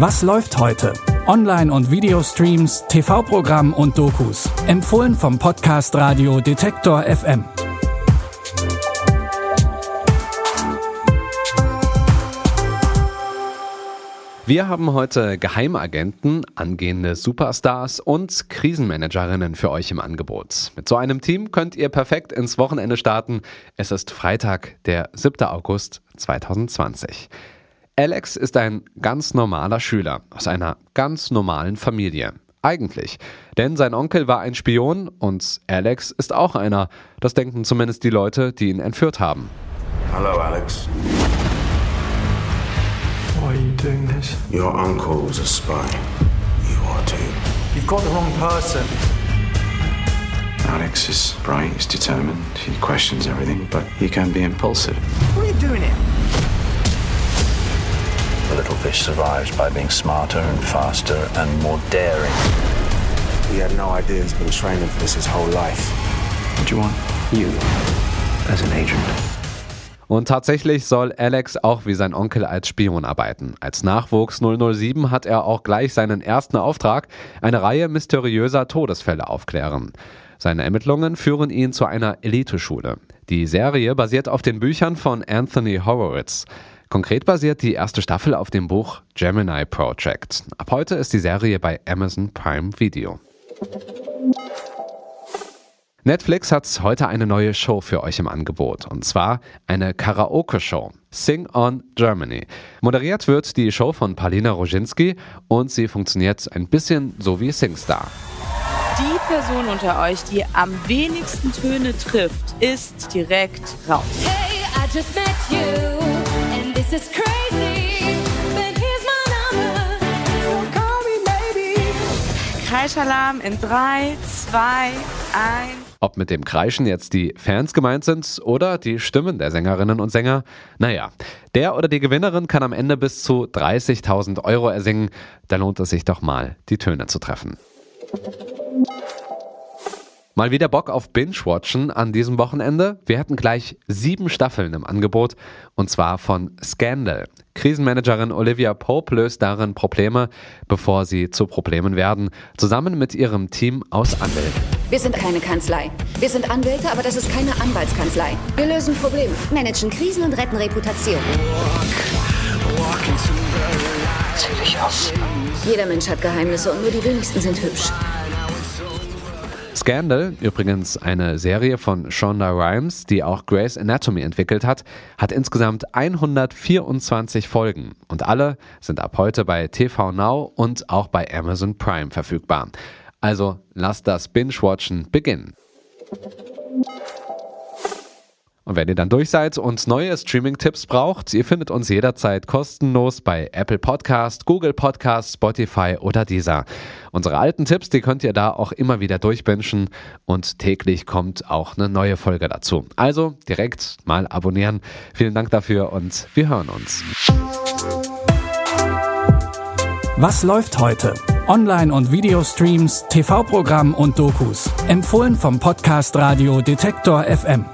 Was läuft heute? Online- und Videostreams, TV-Programm und Dokus. Empfohlen vom Podcast Radio Detektor FM. Wir haben heute Geheimagenten, angehende Superstars und Krisenmanagerinnen für euch im Angebot. Mit so einem Team könnt ihr perfekt ins Wochenende starten. Es ist Freitag, der 7. August 2020. Alex ist ein ganz normaler Schüler aus einer ganz normalen Familie. Eigentlich. Denn sein Onkel war ein Spion und Alex ist auch einer. Das denken zumindest die Leute, die ihn entführt haben. Hello, Alex. Why are you doing this? Your uncle was a spy. You are too. You've got the wrong person. Alex is bright, he's determined, he questions everything, but he can be impulsive. Little fish survives by being smarter and faster and more daring. He had no idea he's been training for this his whole life. What do you want? You, as an agent. Und tatsächlich soll Alex auch wie sein Onkel als Spion arbeiten. Als Nachwuchs 007 hat er auch gleich seinen ersten Auftrag, eine Reihe mysteriöser Todesfälle aufklären. Seine Ermittlungen führen ihn zu einer Eliteschule. Die Serie basiert auf den Büchern von Anthony Horowitz. Konkret basiert die erste Staffel auf dem Buch Gemini Project. Ab heute ist die Serie bei Amazon Prime Video. Netflix hat heute eine neue Show für euch im Angebot. Und zwar eine Karaoke-Show. Sing on Germany. Moderiert wird die Show von Palina Roginski und sie funktioniert ein bisschen so wie SingStar. Die Person unter euch, die am wenigsten Töne trifft, ist direkt raus. Hey, I just met you, Kreischalarm in 3, 2, 1. Ob mit dem Kreischen jetzt die Fans gemeint sind oder die Stimmen der Sängerinnen und Sänger, naja, der oder die Gewinnerin kann am Ende bis zu 30.000 Euro ersingen. Da lohnt es sich doch mal, die Töne zu treffen. Mal wieder Bock auf Binge-Watchen an diesem Wochenende? Wir hatten gleich sieben Staffeln im Angebot und zwar von Scandal. Krisenmanagerin Olivia Pope löst darin Probleme, bevor sie zu Problemen werden, zusammen mit ihrem Team aus Anwälten. Wir sind keine Kanzlei. Wir sind Anwälte, aber das ist keine Anwaltskanzlei. Wir lösen Probleme, managen Krisen und retten Reputation. Zieh dich aus. Jeder Mensch hat Geheimnisse und nur die wenigsten sind hübsch. Scandal, übrigens eine Serie von Shonda Rhimes, die auch Grey's Anatomy entwickelt hat, hat insgesamt 124 Folgen und alle sind ab heute bei TV Now und auch bei Amazon Prime verfügbar. Also lasst das Binge-Watchen beginnen. Und wenn ihr dann durch seid und neue Streaming-Tipps braucht, ihr findet uns jederzeit kostenlos bei Apple Podcast, Google Podcast, Spotify oder dieser. Unsere alten Tipps, die könnt ihr da auch immer wieder durchbingen und täglich kommt auch eine neue Folge dazu. Also direkt mal abonnieren. Vielen Dank dafür und wir hören uns. Was läuft heute? Online- und Videostreams, TV-Programm und Dokus. Empfohlen vom Podcast Radio Detektor FM.